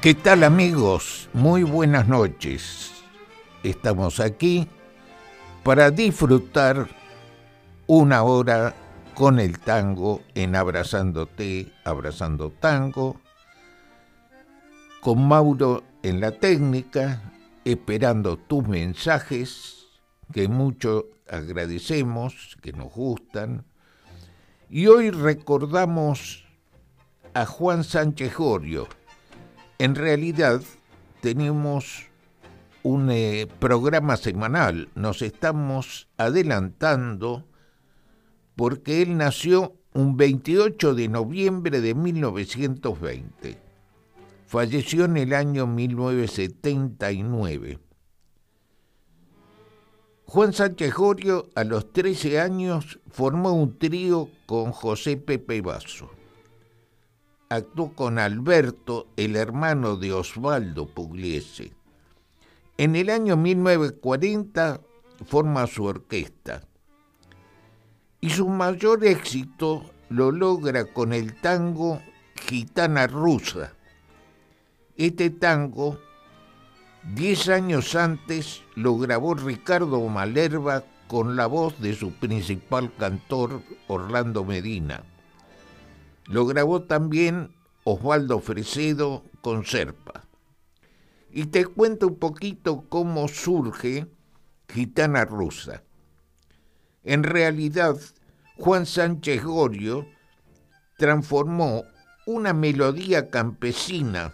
¿Qué tal amigos? Muy buenas noches. Estamos aquí para disfrutar una hora con el tango en Abrazándote, Abrazando Tango, con Mauro en la técnica, esperando tus mensajes, que mucho agradecemos, que nos gustan. Y hoy recordamos a Juan Sánchez Gorio, en realidad tenemos un eh, programa semanal, nos estamos adelantando porque él nació un 28 de noviembre de 1920. Falleció en el año 1979. Juan Sánchez Gorio a los 13 años formó un trío con José Pepe Basso actuó con Alberto, el hermano de Osvaldo Pugliese. En el año 1940 forma su orquesta y su mayor éxito lo logra con el tango Gitana Rusa. Este tango, diez años antes, lo grabó Ricardo Malerva con la voz de su principal cantor, Orlando Medina. Lo grabó también Osvaldo Fresedo con Serpa. Y te cuento un poquito cómo surge Gitana Rusa. En realidad, Juan Sánchez Gorio transformó una melodía campesina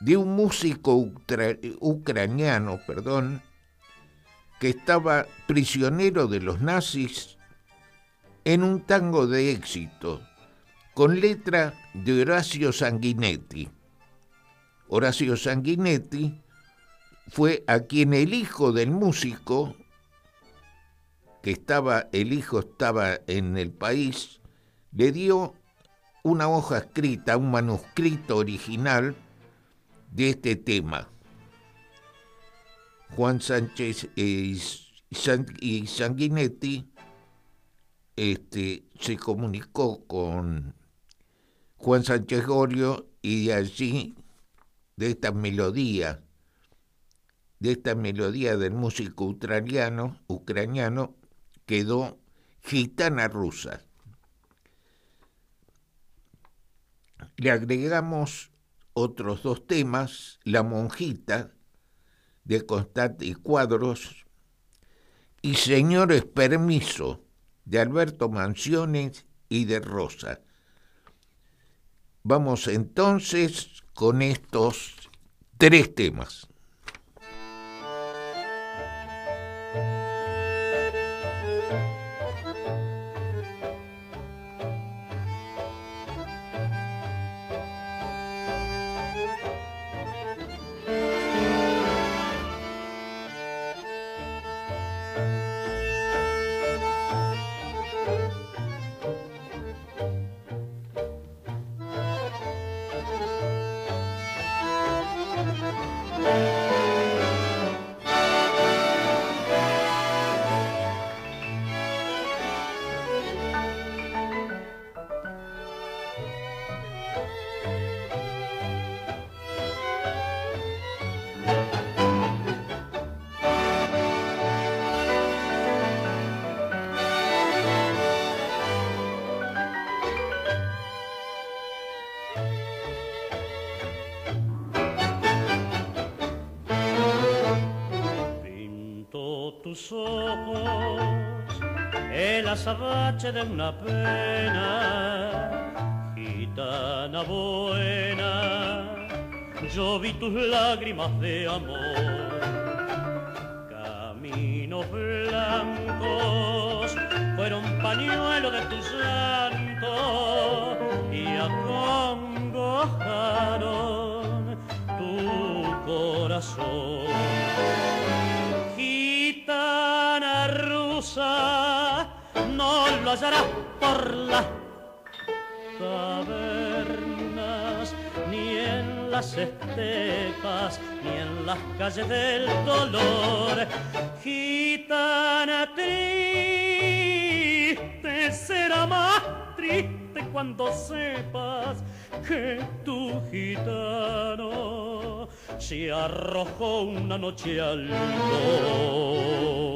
de un músico ucraniano, perdón, que estaba prisionero de los nazis en un tango de éxito con letra de Horacio Sanguinetti. Horacio Sanguinetti fue a quien el hijo del músico, que estaba, el hijo estaba en el país, le dio una hoja escrita, un manuscrito original de este tema. Juan Sánchez y Sanguinetti este, se comunicó con Juan Sánchez Gorio y de allí, de esta melodía, de esta melodía del músico ucraniano, ucraniano quedó Gitana Rusa. Le agregamos otros dos temas, La Monjita, de Constante y Cuadros, y Señores Permiso, de Alberto Mansiones y de Rosa. Vamos entonces con estos tres temas. De una pena, gitana buena, yo vi tus lágrimas de amor, caminos blancos fueron pañuelo de tu llanto lo hallarás por las tabernas, ni en las estepas, ni en las calles del dolor. Gitana triste será más triste cuando sepas que tu gitano se arrojó una noche al dolor.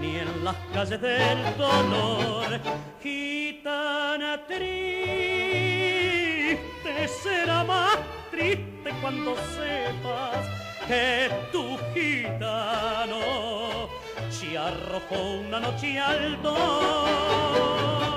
Ni en las calles del dolor. Gitana triste será más triste cuando sepas que tu gitano se arrojó una noche al dolor.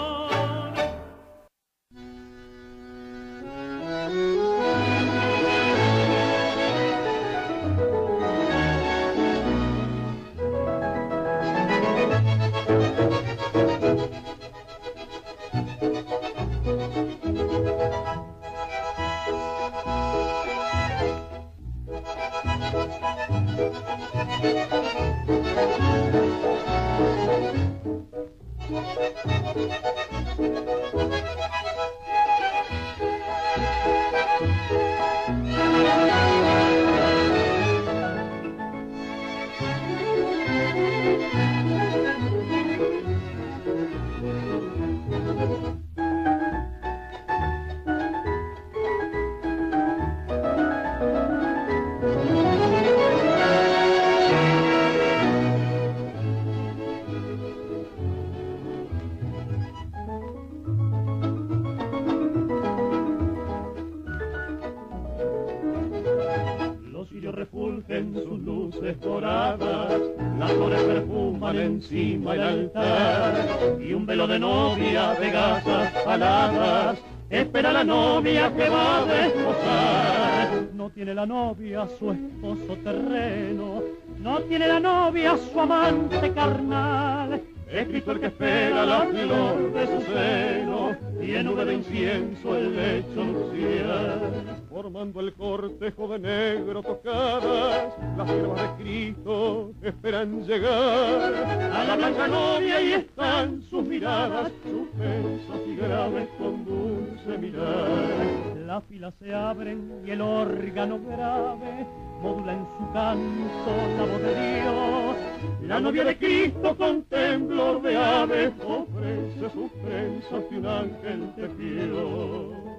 Que va a desposar. No tiene la novia su esposo terreno, no tiene la novia su amante carnal. Escrito el que espera la flor de su seno nube de incienso el lecho nupcial. Formando el cortejo de negro tocadas, las siervas de Cristo esperan llegar a la blanca novia y están sus miradas, suspensas y graves con dulce mirar. Las filas se abren y el órgano grave modula en su canto la voz de Dios. La novia de Cristo con temblor de ave ofrece sus prensas que un ángel tejió.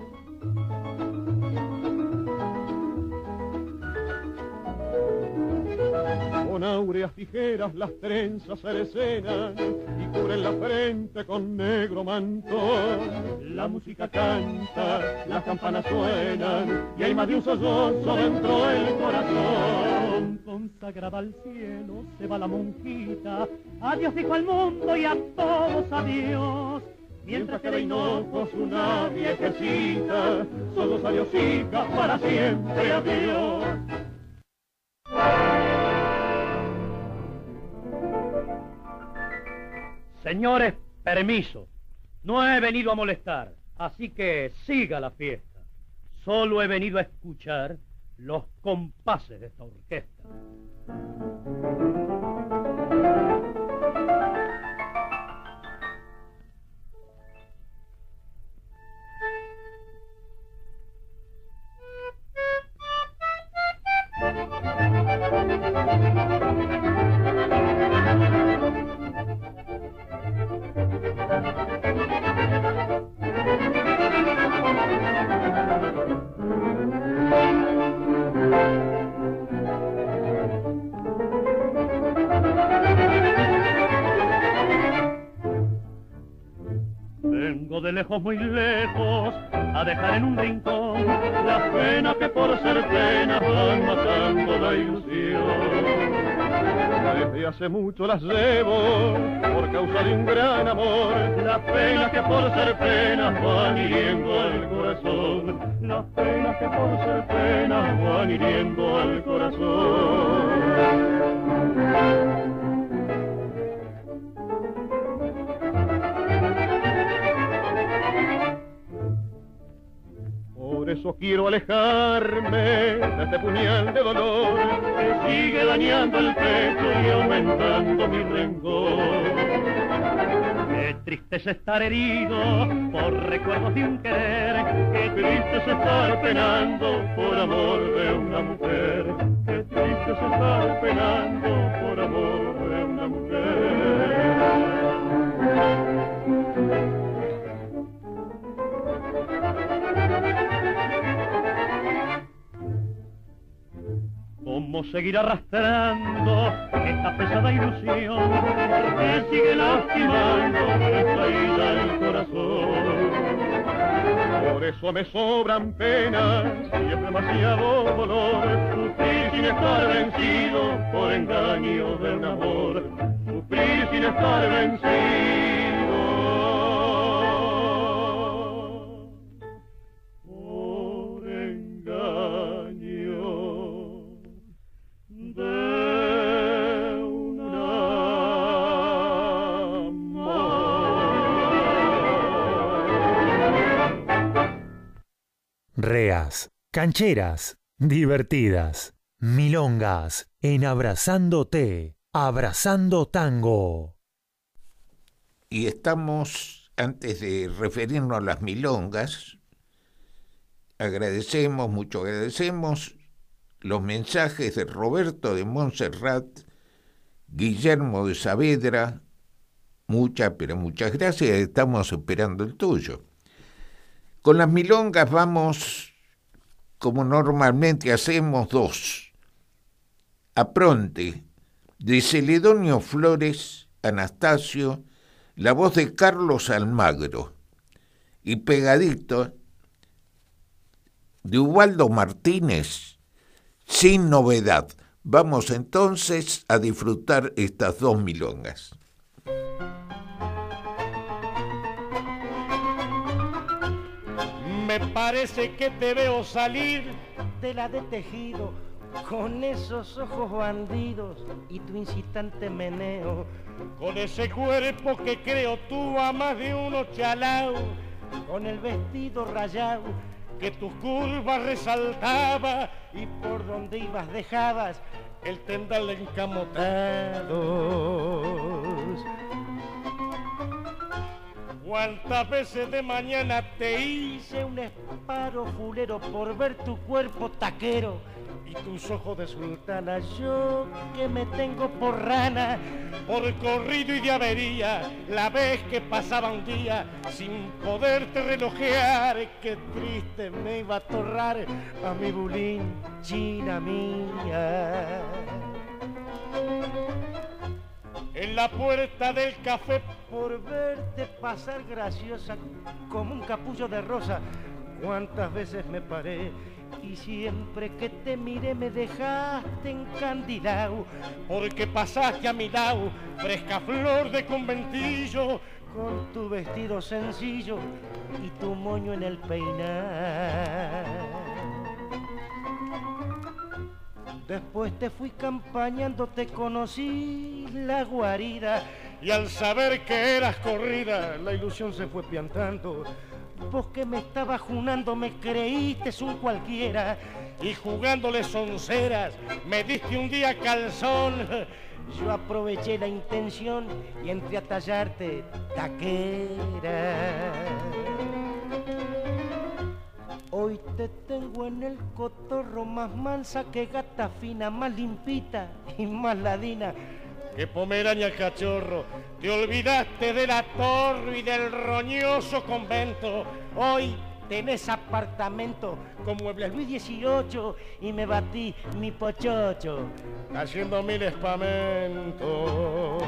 Con áureas tijeras las trenzas se escenan y cubren la frente con negro mantón. La música canta, las campanas suenan y hay más de un sollozo dentro del corazón. Consagrada al cielo se va la monjita, adiós dijo al mundo y a todos adiós. Mientras que de una viejecita, solo salió chica para siempre adiós. Señores, permiso. No he venido a molestar, así que siga la fiesta. Solo he venido a escuchar los compases de esta orquesta. El pecho y aumentando mi rencor. Qué triste es estar herido por recuerdos de un querer. Qué triste es estar penando por amor de una mujer. Seguir arrastrando esta pesada ilusión que sigue lastimando esta el corazón? Por eso me sobran penas y es demasiado dolor sufrir sin estar vencido por engaño de un amor, sufrir sin estar vencido. Cancheras, divertidas, milongas, en abrazándote, abrazando tango. Y estamos, antes de referirnos a las milongas, agradecemos, mucho agradecemos los mensajes de Roberto de Montserrat, Guillermo de Saavedra, muchas, pero muchas gracias, estamos esperando el tuyo. Con las milongas vamos, como normalmente hacemos, dos. Apronte, de Celedonio Flores, Anastasio, la voz de Carlos Almagro. Y pegadito, de Ubaldo Martínez, sin novedad. Vamos entonces a disfrutar estas dos milongas. Me parece que te veo salir de la de tejido con esos ojos bandidos y tu incitante meneo, con ese cuerpo que creo tú a más de uno chalao, con el vestido rayado que tus curvas resaltaba y por donde ibas dejabas el tendal encamotado. ¿Cuántas veces de mañana te hice un esparo fulero por ver tu cuerpo taquero y tus ojos de sultana? Yo que me tengo por rana, por corrido y de la vez que pasaba un día sin poderte relojear, qué triste me iba a torrar a mi bulín china mía en la puerta del café por verte pasar graciosa como un capullo de rosa. Cuántas veces me paré y siempre que te miré me dejaste encandilado porque pasaste a mi lado, fresca flor de conventillo, con tu vestido sencillo y tu moño en el peinar. Después te fui campañando, te conocí la guarida y al saber que eras corrida, la ilusión se fue piantando. Vos que me estabas junando, me creíste un cualquiera y jugándole sonceras, me diste un día calzón. Yo aproveché la intención y entré a tallarte taquera. Hoy te tengo en el cotorro más mansa que gata fina, más limpita y más ladina que pomeraña cachorro. Te olvidaste de la torre y del roñoso convento. Hoy tenés apartamento con muebles Luis XVIII y me batí mi pochocho haciendo mil espamentos.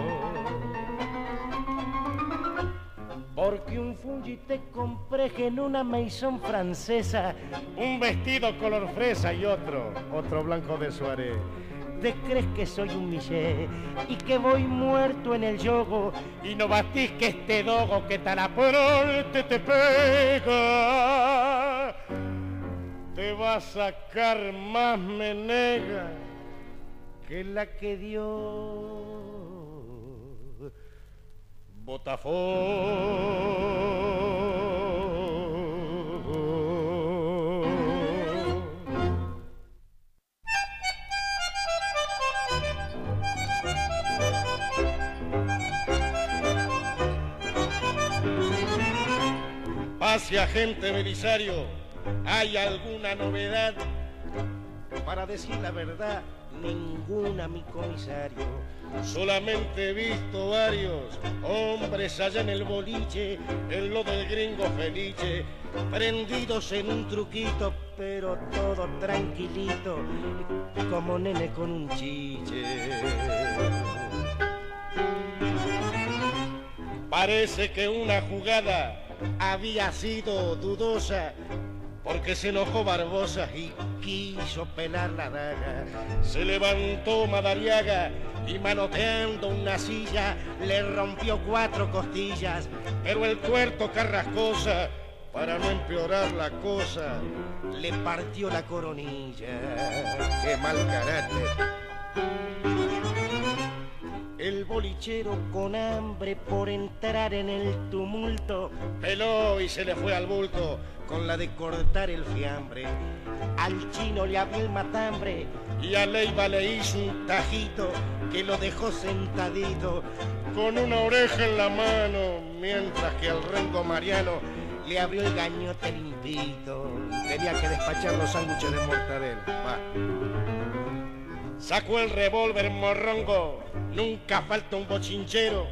Porque un fungi te compré en una maison francesa, un vestido color fresa y otro, otro blanco de suárez. ¿Te crees que soy un miché y que voy muerto en el yogo y no batís que este dogo que taraporte te pega? Te va a sacar más menega que la que dio Pase agente Belisario, ¿hay alguna novedad? Para decir la verdad, ninguna, mi comisario. Solamente he visto varios hombres allá en el boliche, en lo del gringo felice, prendidos en un truquito, pero todo tranquilito, como nene con un chiche. Parece que una jugada había sido dudosa porque se enojó Barbosa y quiso pelar la daga. Se levantó Madariaga y manoteando una silla le rompió cuatro costillas, pero el tuerto Carrascosa, para no empeorar la cosa, le partió la coronilla. ¡Qué mal carácter! El bolichero con hambre por entrar en el tumulto peló y se le fue al bulto con la de cortar el fiambre. Al chino le abrió el matambre y a Leiva le hizo un tajito que lo dejó sentadito con una oreja en la mano, mientras que al rengo Mariano le abrió el gañote limpito. Tenía que despachar los sándwiches de mortadela. Sacó el revólver morrongo nunca falta un bochinchero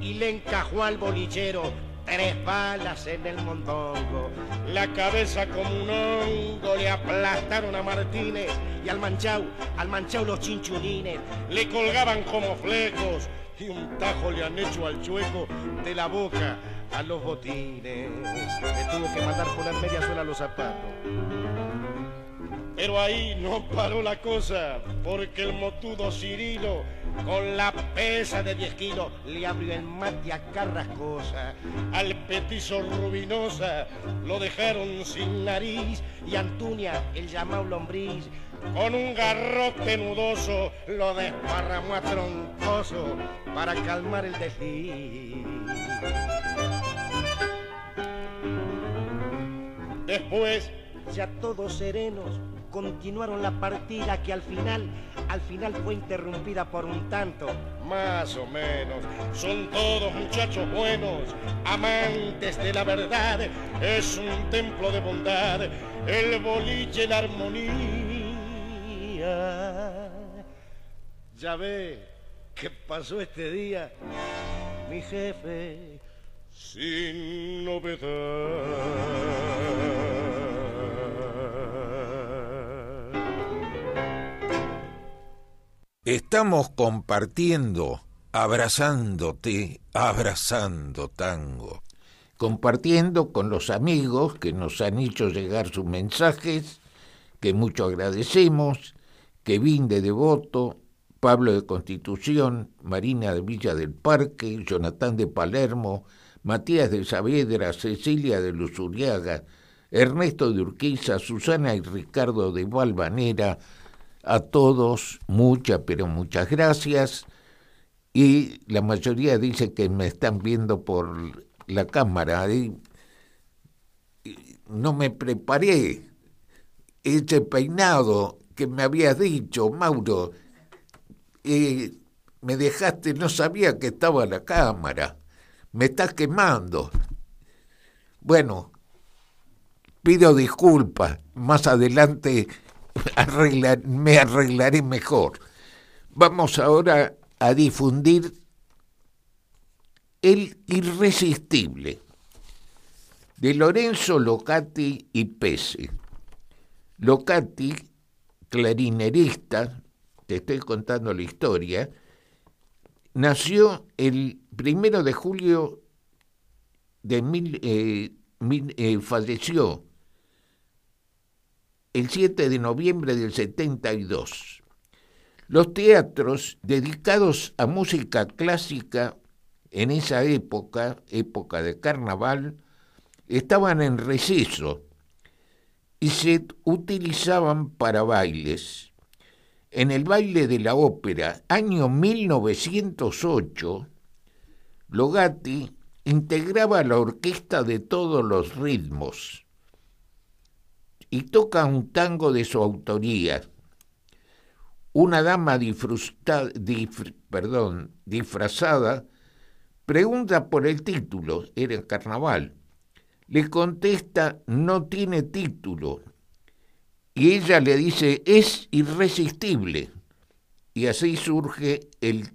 y le encajó al bolichero tres balas en el mondongo. La cabeza como un hongo le aplastaron a Martínez y al manchau, al manchau los chinchulines le colgaban como flecos y un tajo le han hecho al chueco de la boca a los botines. Le tuvo que mandar poner media suela los zapatos. Pero ahí no paró la cosa, porque el motudo Cirilo, con la pesa de 10 kilos, le abrió el mate a Carrascosa. Al petizo Rubinosa lo dejaron sin nariz y Antunia, el llamado lombriz, con un garrote nudoso lo desparramó a troncoso para calmar el desliz. Después, ya todos serenos, continuaron la partida que al final, al final fue interrumpida por un tanto. Más o menos, son todos muchachos buenos, amantes de la verdad, es un templo de bondad, el boliche, la armonía. Ya ve qué pasó este día, mi jefe, sin novedad. Estamos compartiendo, abrazándote, abrazando tango, compartiendo con los amigos que nos han hecho llegar sus mensajes, que mucho agradecemos, Kevin de Devoto, Pablo de Constitución, Marina de Villa del Parque, Jonathan de Palermo, Matías de Saavedra, Cecilia de Luzuriaga, Ernesto de Urquiza, Susana y Ricardo de Valvanera, a todos, muchas, pero muchas gracias. Y la mayoría dice que me están viendo por la cámara. Y no me preparé. Ese peinado que me habías dicho, Mauro, me dejaste, no sabía que estaba la cámara. Me estás quemando. Bueno, pido disculpas. Más adelante me arreglaré mejor. Vamos ahora a difundir El Irresistible de Lorenzo Locati y Pese. Locati, clarinerista, te estoy contando la historia, nació el primero de julio de mil, eh, eh, falleció el 7 de noviembre del 72. Los teatros dedicados a música clásica en esa época, época de carnaval, estaban en receso y se utilizaban para bailes. En el baile de la ópera, año 1908, Logatti integraba la orquesta de todos los ritmos y toca un tango de su autoría. Una dama disfrazada pregunta por el título, era el carnaval. Le contesta, no tiene título. Y ella le dice, es irresistible. Y así surge el,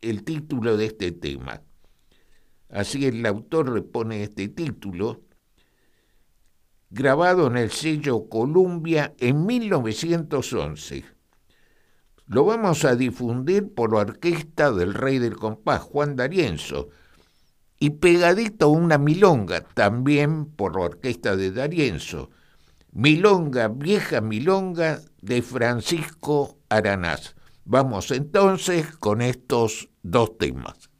el título de este tema. Así el autor le pone este título, grabado en el sello Columbia en 1911. Lo vamos a difundir por la orquesta del Rey del Compás, Juan D'Arienzo, y pegadito una milonga, también por la orquesta de D'Arienzo. Milonga, vieja milonga de Francisco Aranás. Vamos entonces con estos dos temas.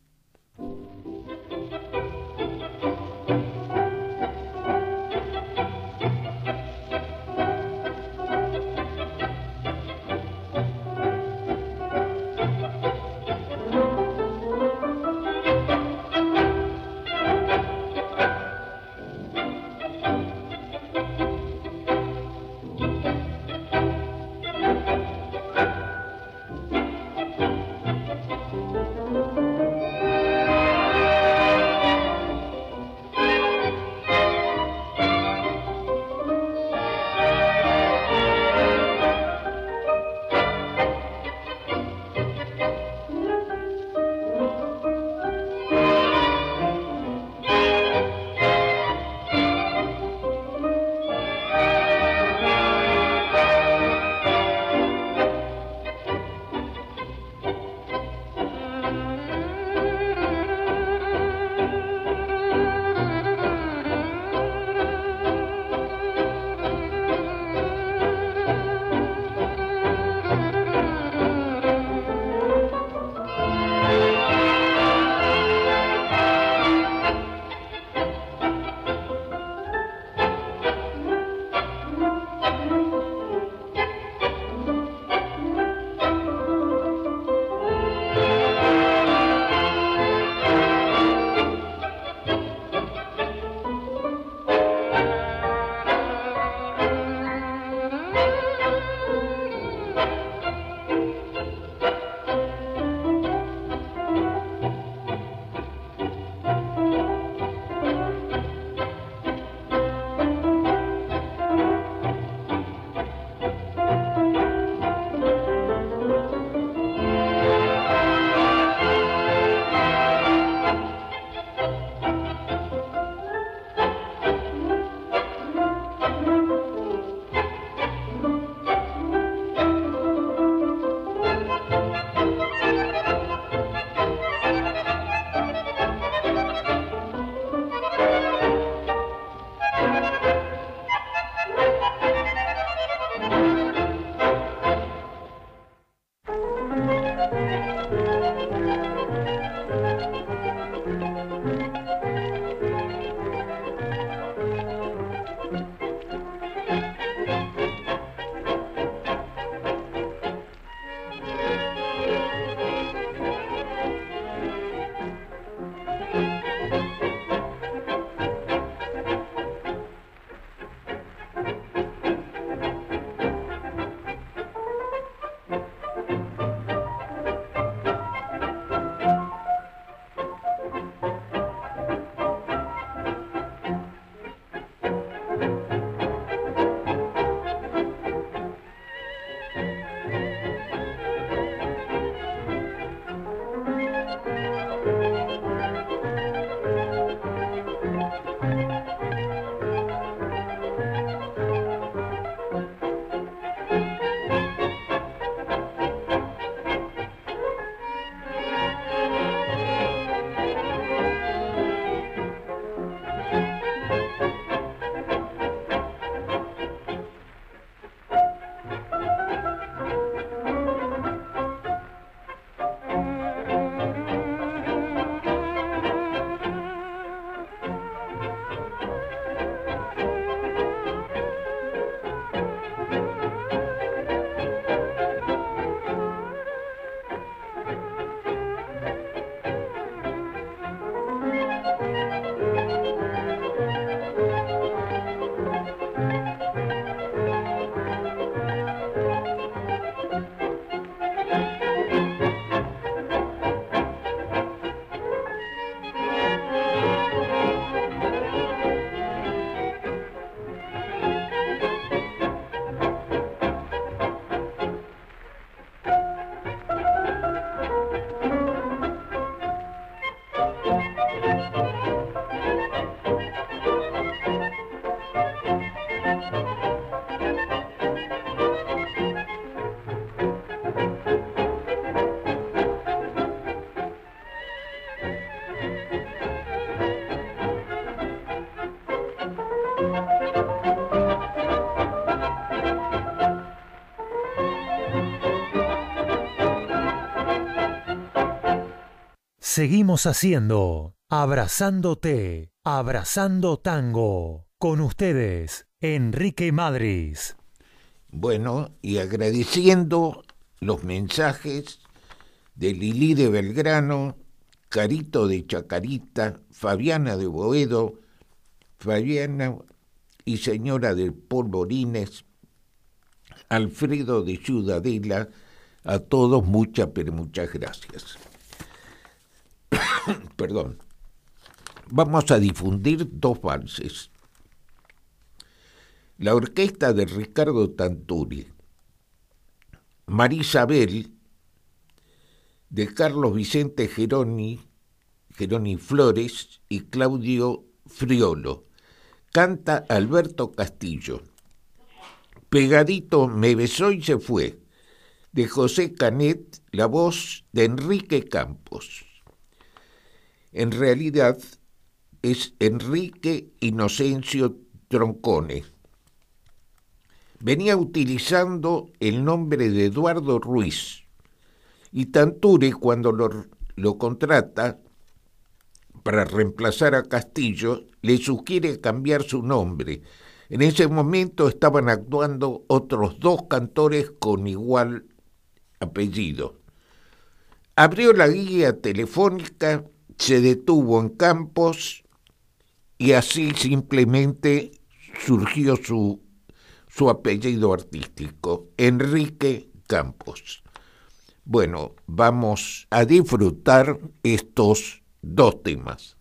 Seguimos haciendo Abrazándote, Abrazando Tango. Con ustedes, Enrique Madris. Bueno, y agradeciendo los mensajes de Lili de Belgrano, Carito de Chacarita, Fabiana de Boedo, Fabiana y señora de Polvorines, Alfredo de Ciudadela, a todos muchas, pero muchas gracias. Perdón. Vamos a difundir dos valses. La orquesta de Ricardo Tanturi, Marisabel, de Carlos Vicente Geroni, Geroni Flores y Claudio Friolo. Canta Alberto Castillo. Pegadito me besó y se fue, de José Canet, la voz de Enrique Campos. En realidad es Enrique Inocencio Troncone. Venía utilizando el nombre de Eduardo Ruiz y Tanture cuando lo, lo contrata para reemplazar a Castillo le sugiere cambiar su nombre. En ese momento estaban actuando otros dos cantores con igual apellido. Abrió la guía telefónica, se detuvo en Campos y así simplemente surgió su, su apellido artístico, Enrique Campos. Bueno, vamos a disfrutar estos dos temas.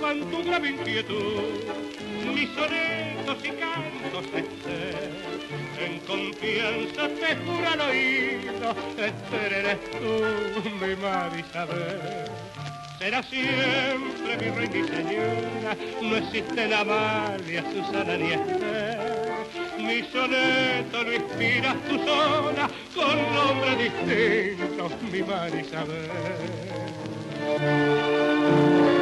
Con tu grave inquietud, mis sonetos y cantos de ser. En confianza te juro al oído, eres tú, mi madre Isabel. Será siempre mi rey, mi señora, no existe la Amalia, Susana ni. Mi soneto lo inspiras tú sola, con nombre distinto, mi madre Isabel. Música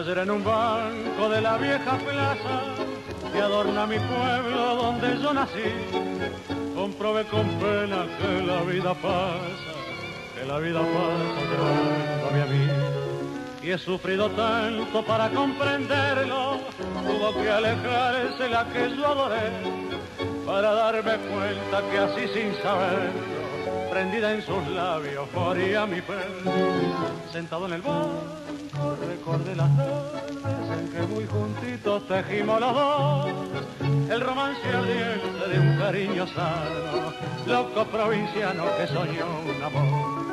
Ayer en un banco de la vieja plaza que adorna mi pueblo donde yo nací, comprobé con pena que la vida pasa, que la vida pasa llevándome a mí. Y he sufrido tanto para comprenderlo, tuvo que alejarse la que yo adoré, para darme cuenta que así sin saberlo, prendida en sus labios, moría mi fe. Sentado en el banco, recordé las noches en que muy juntitos tejimos los dos el romance ardiente de un cariño sano, loco provinciano que soñó un amor.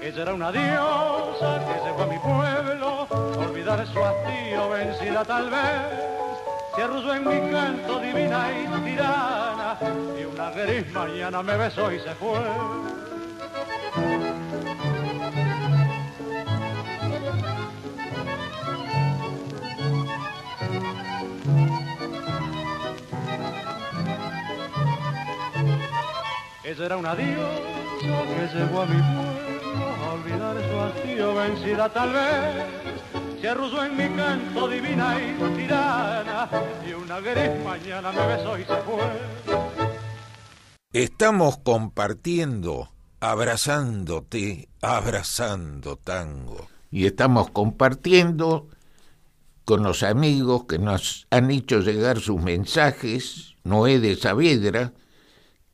Ella era una diosa que llegó a mi pueblo, olvidar su hastío vencida tal vez. Se arrulló en mi canto divina y tirana, y una gris mañana me besó y se fue. Ella era una diosa que llegó a mi pueblo a olvidar su hastío vencida tal vez. Se arrulló en mi canto divina y tirana y una gris mañana me besó y se fue. Estamos compartiendo, abrazándote, abrazando tango. Y estamos compartiendo con los amigos que nos han hecho llegar sus mensajes, Noé de Saavedra,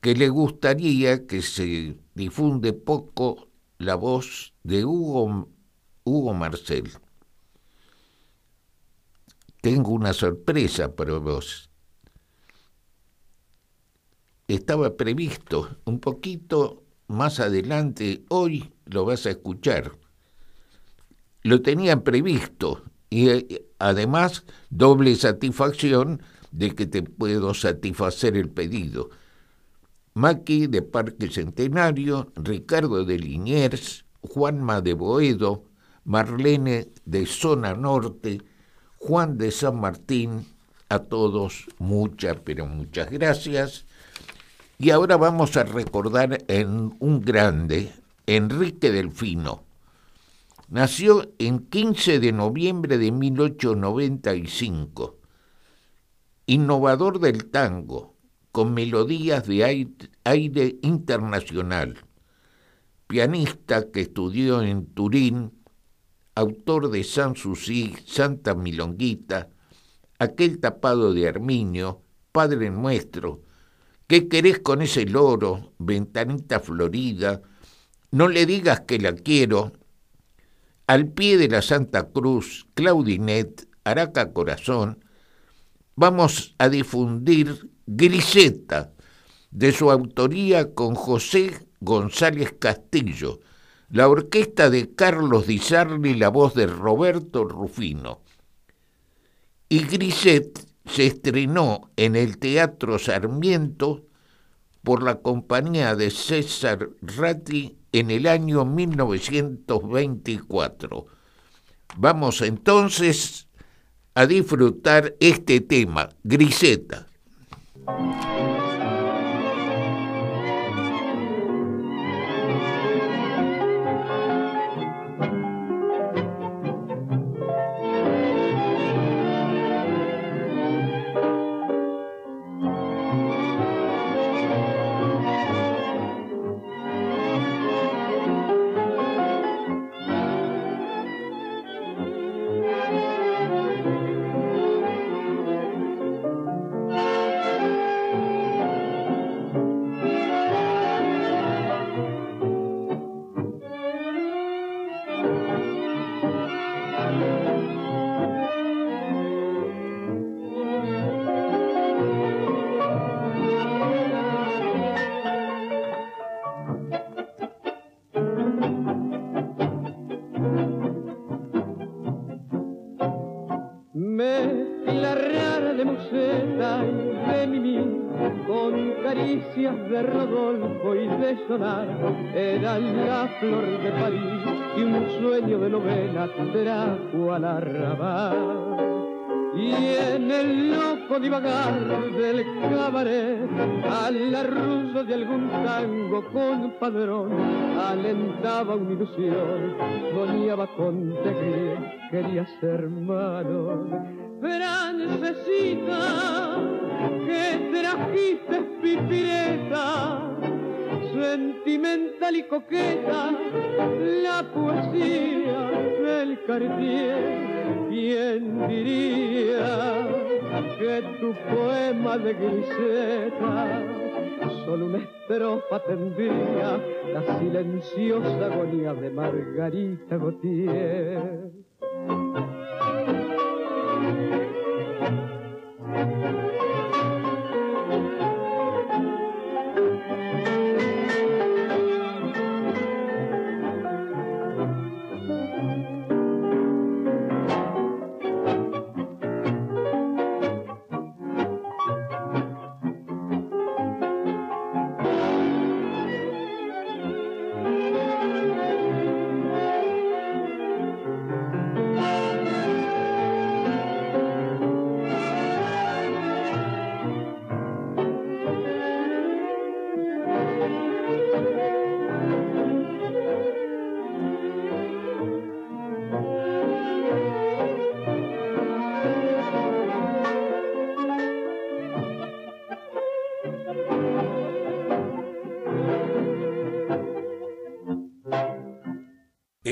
que le gustaría que se difunde poco la voz de Hugo, Hugo Marcel. Tengo una sorpresa para vos. Estaba previsto un poquito más adelante, hoy lo vas a escuchar. Lo tenían previsto y eh, además doble satisfacción de que te puedo satisfacer el pedido Maki de Parque Centenario, Ricardo de Liniers, Juanma de Boedo, Marlene de Zona Norte, Juan de San Martín, a todos muchas, pero muchas gracias. Y ahora vamos a recordar en un grande, Enrique Delfino. Nació en 15 de noviembre de 1895. Innovador del tango, con melodías de aire, internacional, pianista que estudió en Turín, autor de Sanssouci, Santa Milonguita, aquel tapado de Arminio, Padre Nuestro, ¿qué querés con ese loro, ventanita florida? No le digas que la quiero. Al pie de la Santa Cruz, Claudinet, Araca Corazón, vamos a difundir Griseta, de su autoría con José González Castillo, la orquesta de Carlos Di Sarli, la voz de Roberto Rufino. Y Griset se estrenó en el Teatro Sarmiento por la compañía de César Ratti en el año 1924. Vamos entonces a disfrutar este tema, Griseta. Thank you. Era la flor de París y un sueño de novela trajo al arrabal. Y en el loco divagar del cabaret, a la rusa de algún tango con padrón, alentaba una ilusión, soñaba con te quería ser malo. Francesita, que trajiste pipireta, sentimental y coqueta, la poesía del Cartier, ¿quién diría que tu poema de griseta solo una estrofa tendría la silenciosa agonía de Margarita Gautier.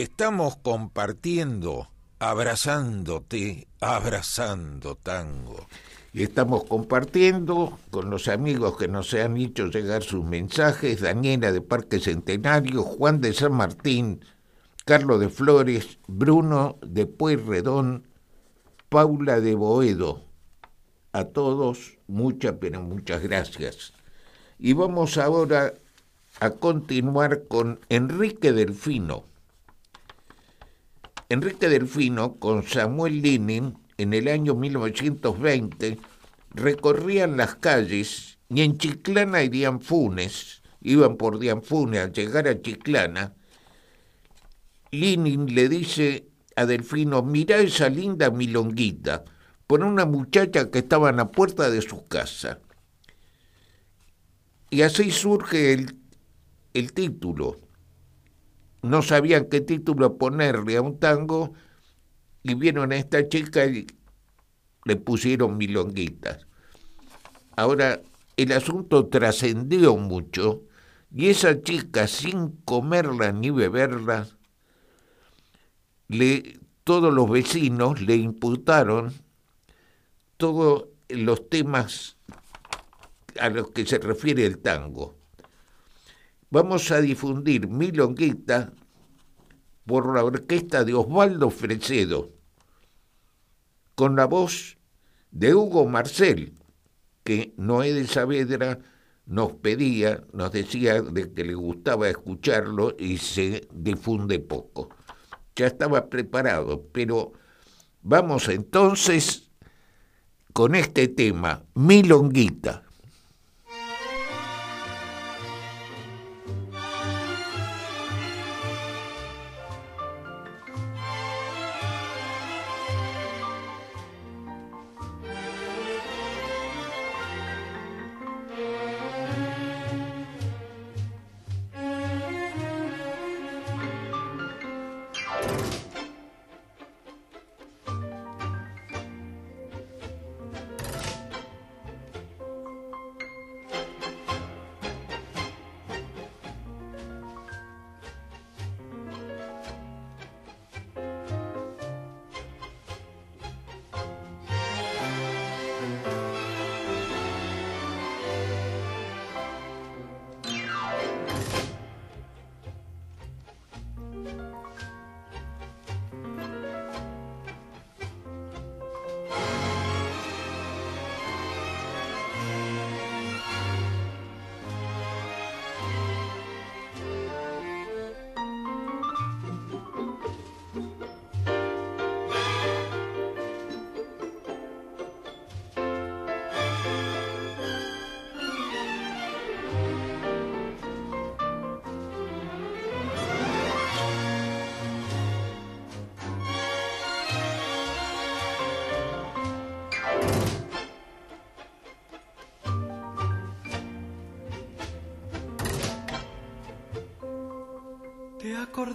Estamos compartiendo, abrazándote, abrazando tango. Y estamos compartiendo con los amigos que nos han hecho llegar sus mensajes, Daniela de Parque Centenario, Juan de San Martín, Carlos de Flores, Bruno de Pueyrredón, Paula de Boedo. A todos, muchas, pero muchas gracias. Y vamos ahora a continuar con Enrique Delfino Enrique Delfino con Samuel Linin en el año 1920 recorrían las calles y en Chiclana irían Funes, iban por Dianfunes al llegar a Chiclana. Linin le dice a Delfino, mira esa linda milonguita, por una muchacha que estaba en la puerta de su casa. Y así surge el, el título, no sabían qué título ponerle a un tango y vieron a esta chica y le pusieron milonguitas. Ahora, el asunto trascendió mucho y esa chica, sin comerla ni beberla, le, todos los vecinos le imputaron todos los temas a los que se refiere el tango vamos a difundir Milonguita por la orquesta de Osvaldo Fresedo, con la voz de Hugo Marcel, que Noé de Saavedra nos pedía, nos decía de que le gustaba escucharlo y se difunde poco. Ya estaba preparado, pero vamos entonces con este tema, Milonguita.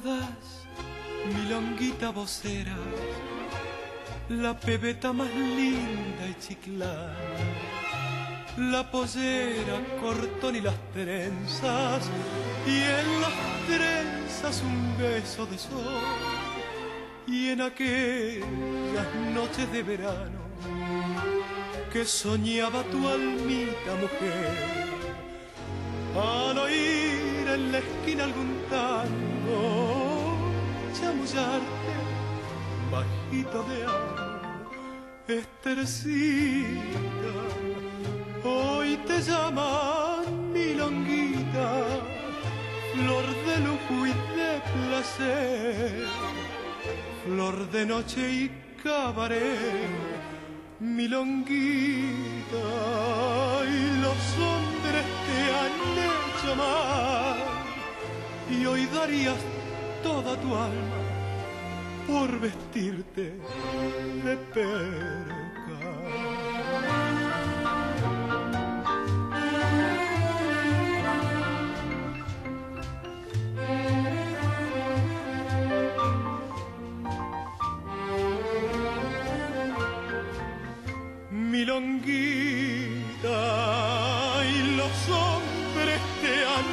Acordás, milonguita vocera, la pebeta más linda y chiclana, la pollera, cortón y las trenzas, y en las trenzas un beso de sol, y en aquellas noches de verano que soñaba tu almita mujer, al oír en la esquina algún tango, chamullarte bajito de amor, Estercita, hoy te llaman milonguita, flor de lujo y de placer, flor de noche y cabaret, milonguita, y los hombres te han hecho mal, y hoy darías toda tu alma por vestirte de perca. Milonguita y los hombres te han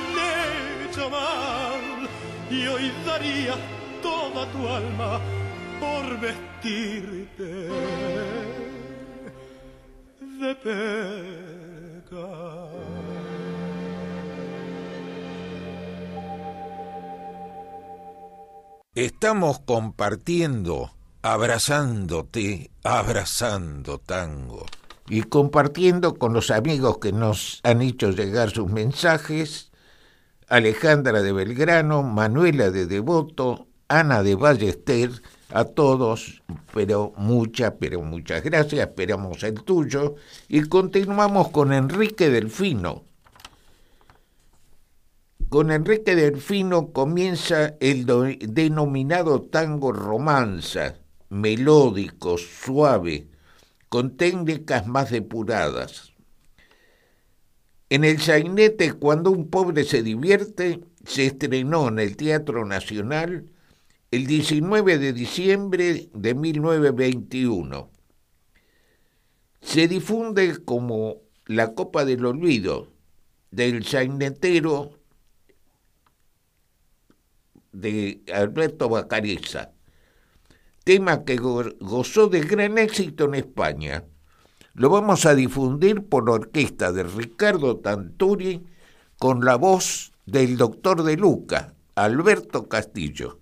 hecho mal y hoy darías toda tu alma por vestirte de peca. Estamos compartiendo, abrazándote, abrazando tango. Y compartiendo con los amigos que nos han hecho llegar sus mensajes, Alejandra de Belgrano, Manuela de Devoto, Ana de Ballester, a todos, pero muchas, pero muchas gracias, esperamos el tuyo, y continuamos con Enrique Delfino. Con Enrique Delfino comienza el denominado tango romanza, melódico, suave, con técnicas más depuradas. En el sainete, cuando un pobre se divierte, se estrenó en el Teatro Nacional el 19 de diciembre de 1921. Se difunde como La Copa del Olvido del sainetero de Alberto Bacareza, tema que gozó de gran éxito en España. Lo vamos a difundir por la orquesta de Ricardo Tanturi con la voz del doctor de Luca, Alberto Castillo.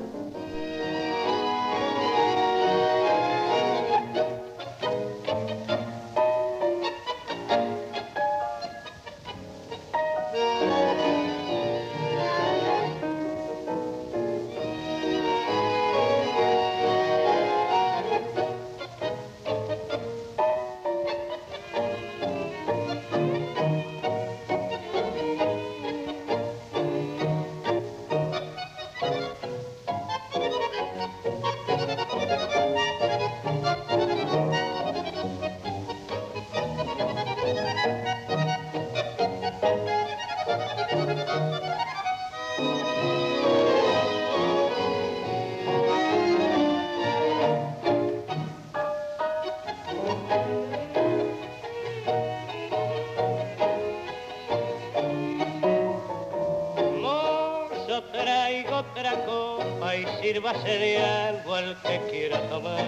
pase de algo al que quiera tomar.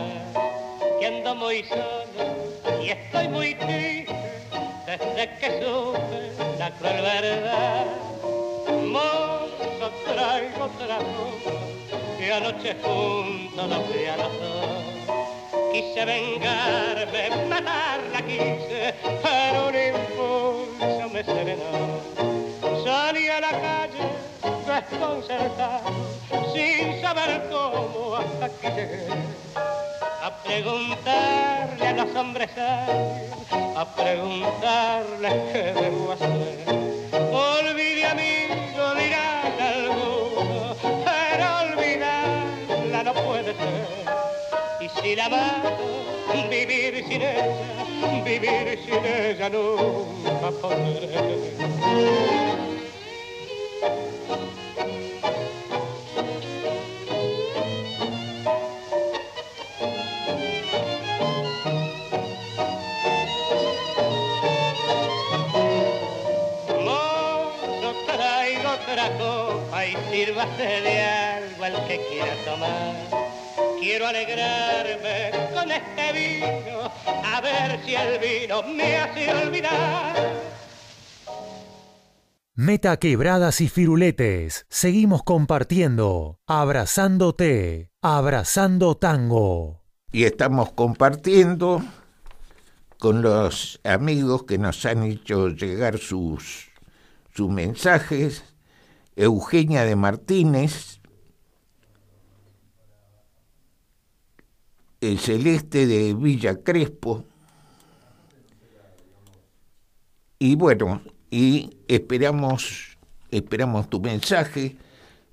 Que ando muy solo y estoy muy triste desde que supe la cruel verdad. Mozo traigo trago que anoche juntos nos fui a los dos. Quise vengarme, matarla quise, pero un impulso me serenó. Salí a la calle desconcertado, sin llegaban como aquí a preguntarle a los hombres a preguntarles qué debo hacer. Olvide amigo, dirán alguno, pero olvidarla no puede ser. Y si la mato, vivir sin ella, vivir sin ella nunca podré. De algo al que quiera tomar. Quiero alegrarme con este vino, a ver si el vino me hace olvidar. Meta quebradas y firuletes. Seguimos compartiendo. Abrazándote. Abrazando tango. Y estamos compartiendo con los amigos que nos han hecho llegar sus, sus mensajes. Eugenia de Martínez, el Celeste de Villa Crespo. Y bueno, y esperamos, esperamos tu mensaje.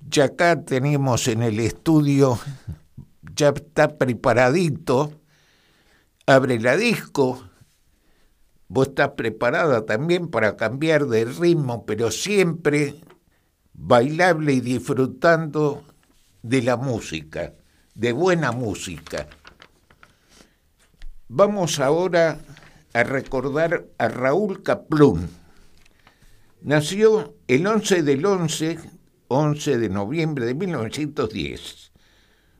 Ya acá tenemos en el estudio, ya está preparadito. Abre la disco. Vos estás preparada también para cambiar de ritmo, pero siempre bailable y disfrutando de la música, de buena música. Vamos ahora a recordar a Raúl Caplún. Nació el 11 del 11, 11 de noviembre de 1910.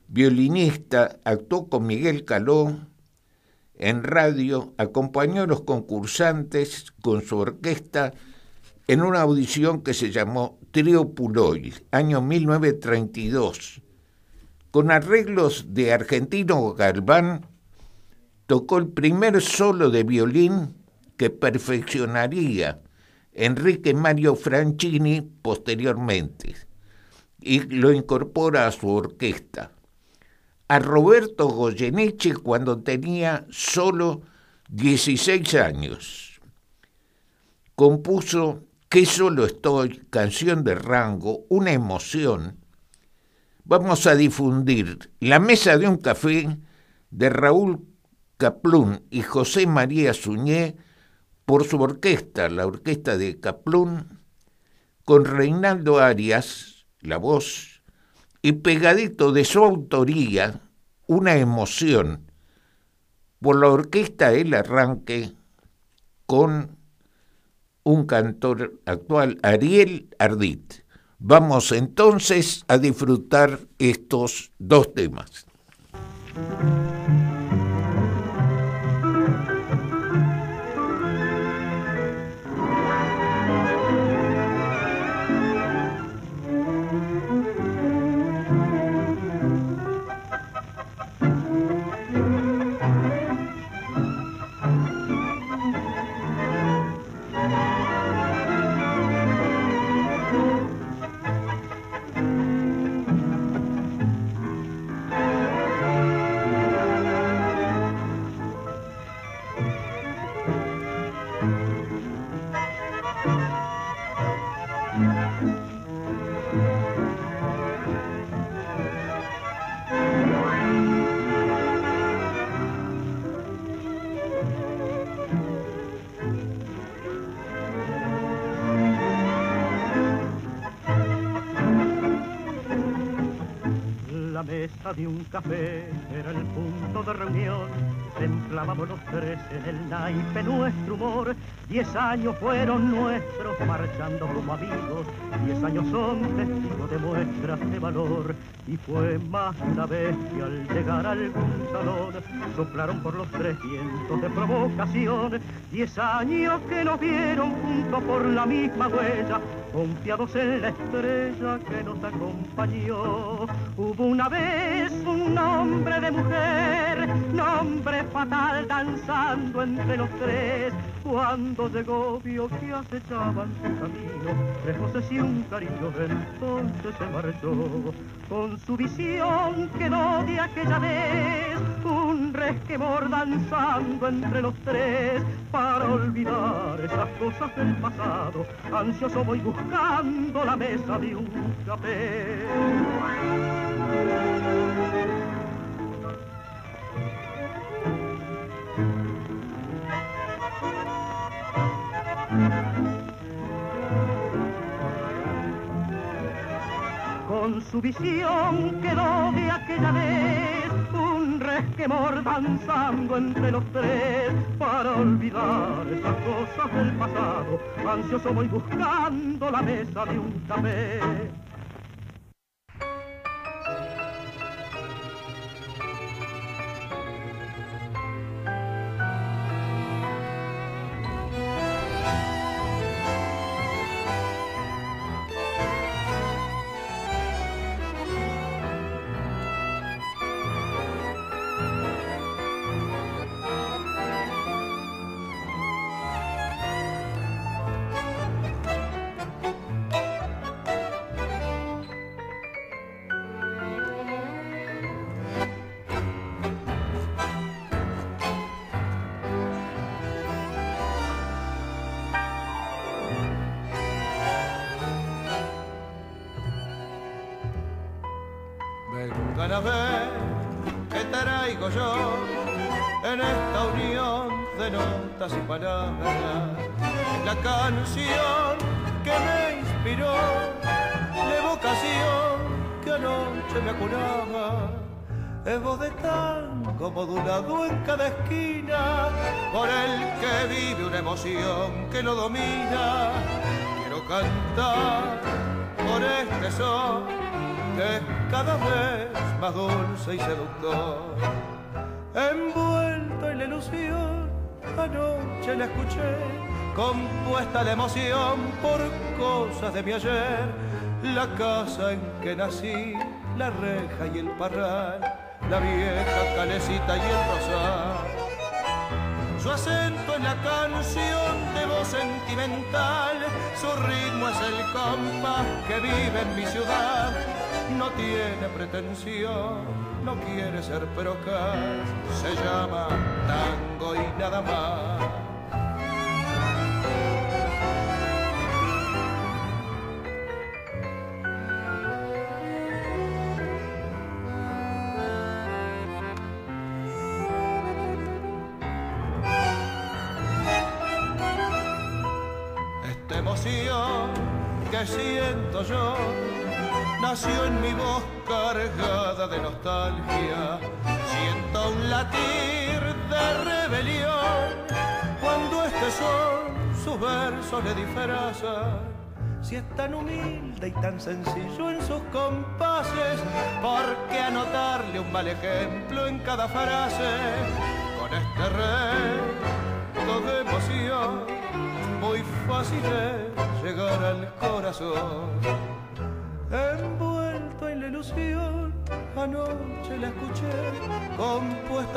Violinista, actuó con Miguel Caló en radio, acompañó a los concursantes con su orquesta en una audición que se llamó Trio Puloy, año 1932. Con arreglos de Argentino Galván, tocó el primer solo de violín que perfeccionaría Enrique Mario Franchini posteriormente y lo incorpora a su orquesta. A Roberto Goyeneche cuando tenía solo 16 años. Compuso que solo estoy, canción de rango, una emoción. Vamos a difundir La Mesa de un Café de Raúl Caplún y José María Suñé por su orquesta, la orquesta de Caplún, con Reinaldo Arias, la voz, y pegadito de su autoría, una emoción. Por la orquesta el arranque con un cantor actual, Ariel Ardit. Vamos entonces a disfrutar estos dos temas. De un café era el punto de reunión. Templábamos los tres en el naipe nuestro humor. Diez años fueron nuestros marchando como amigos. Diez años son testigos de muestras de valor. Y fue más una vez que al llegar a algún salón soplaron por los tres vientos de provocación. Diez años que nos vieron juntos por la misma huella confiados en la estrella que nos acompañó. Hubo una vez un nombre de mujer, nombre fatal danzando entre los tres. Cuando llegó vio que acechaban su camino, lejos y un cariño, entonces se marchó. Con su visión quedó de aquella vez un resquemor danzando entre los tres para olvidar esas cosas del pasado. Ansioso voy buscando la mesa de un café. Con su visión quedó de aquella vez un resquemor danzando entre los tres para olvidar esas cosas del pasado. Ansioso voy buscando la mesa de un café. Van a ver que traigo yo en esta unión de notas y palabras. La canción que me inspiró, la evocación que anoche me acunaba. Es voz de tango modulado en cada esquina, por el que vive una emoción que lo domina. Quiero cantar por este sol que cada vez más dulce y seductor. Envuelto en la ilusión, anoche la escuché, compuesta la emoción por cosas de mi ayer, la casa en que nací, la reja y el parral, la vieja calecita y el rosal. Su acento es la canción de voz sentimental, su ritmo es el compás que vive en mi ciudad. No tiene pretensión, no quiere ser procas, se llama tango y nada más. Esta emoción que siento yo en mi voz cargada de nostalgia. Siento un latir de rebelión cuando este son sus versos le disfrazan. Si es tan humilde y tan sencillo en sus compases, ¿por qué anotarle un mal ejemplo en cada frase? Con este reto de emoción, muy fácil es llegar al corazón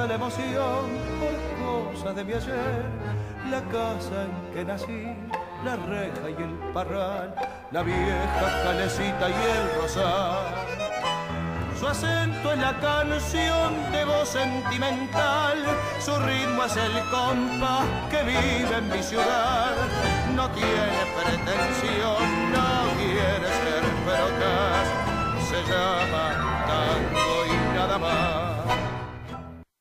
la emoción por cosas de mi ayer. La casa en que nací, la reja y el parral, la vieja calecita y el rosal. Su acento es la canción de voz sentimental, su ritmo es el compás que vive en mi ciudad. No tiene pretensión, no quiere ser procas, se llama tango y nada más.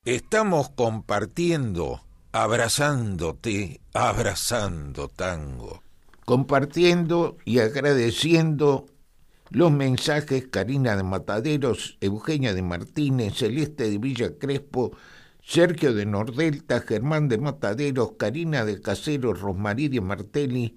Estamos compartiendo, abrazándote, abrazando tango. Compartiendo y agradeciendo los mensajes Karina de Mataderos, Eugenia de Martínez, Celeste de Villa Crespo, Sergio de Nordelta, Germán de Mataderos, Karina de Caseros, Rosmarí de Martelli,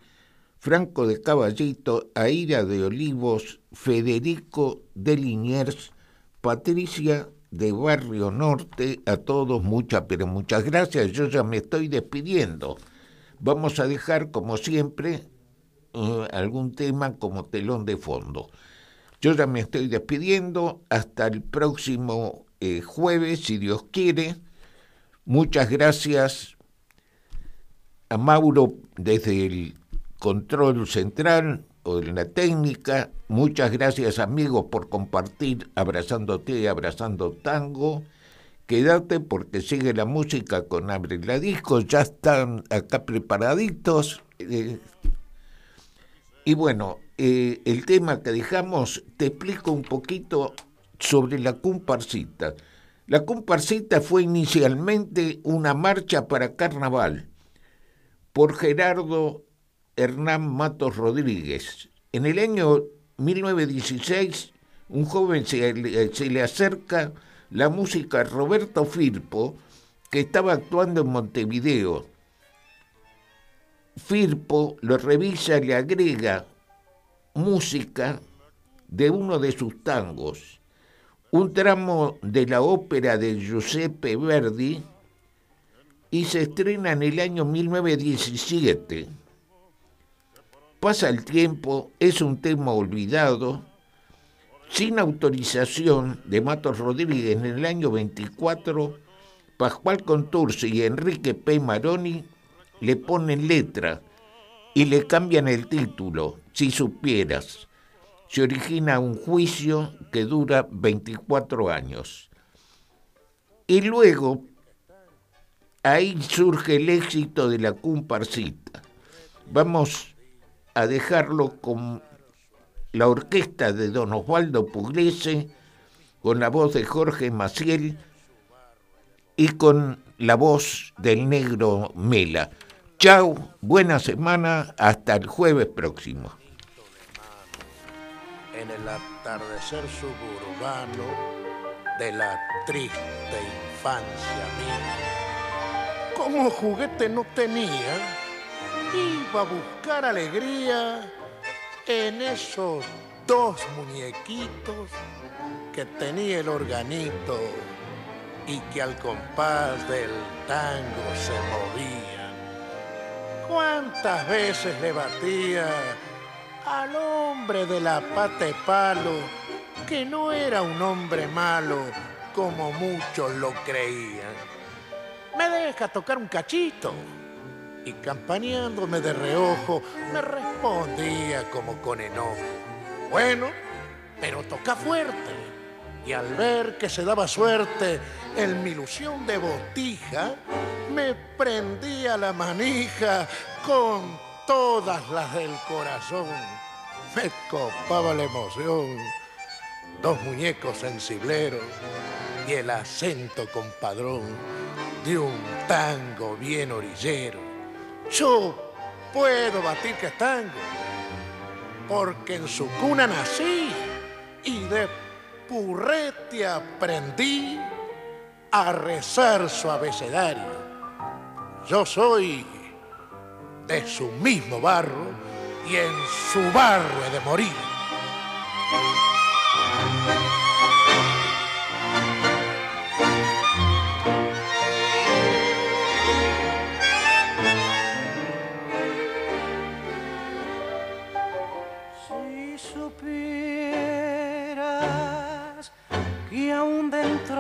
Franco de Caballito, Aira de Olivos, Federico de Liniers, Patricia de Barrio Norte, a todos muchas, pero muchas gracias. Yo ya me estoy despidiendo. Vamos a dejar, como siempre, uh, algún tema como telón de fondo. Yo ya me estoy despidiendo hasta el próximo eh, jueves, si Dios quiere. Muchas gracias a Mauro desde el control central o en la técnica. Muchas gracias amigos por compartir Abrazándote y Abrazando Tango. Quédate porque sigue la música con Abre la Disco. Ya están acá preparaditos. Eh, y bueno, eh, el tema que dejamos, te explico un poquito sobre la comparsita. La comparsita fue inicialmente una marcha para carnaval por Gerardo Hernán Matos Rodríguez. En el año 1916, un joven se le, se le acerca la música a Roberto Firpo, que estaba actuando en Montevideo. Firpo lo revisa y le agrega música de uno de sus tangos, un tramo de la ópera de Giuseppe Verdi, y se estrena en el año 1917. Pasa el tiempo, es un tema olvidado, sin autorización de Matos Rodríguez en el año 24, Pascual Contursi y Enrique P. Maroni le ponen letra y le cambian el título, si supieras. Se origina un juicio que dura 24 años. Y luego, ahí surge el éxito de la comparsita. Vamos a dejarlo con la orquesta de don Osvaldo Pugliese con la voz de Jorge Maciel y con la voz del negro Mela. Chao, buena semana, hasta el jueves próximo. En el atardecer suburbano de la triste infancia mía, como juguete no tenía, iba a buscar alegría en esos dos muñequitos que tenía el organito y que al compás del tango se movían. ¿Cuántas veces le batía al hombre de la pata de palo que no era un hombre malo como muchos lo creían? Me deja tocar un cachito y campaneándome de reojo me respondía como con enojo. Bueno, pero toca fuerte. Y al ver que se daba suerte en mi ilusión de botija, me prendía la manija con todas las del corazón. Me copaba la emoción. Dos muñecos sensibleros y el acento compadrón de un tango bien orillero. Yo puedo batir que porque en su cuna nací y de purrete aprendí a rezar su abecedario. Yo soy de su mismo barro y en su barro he de morir.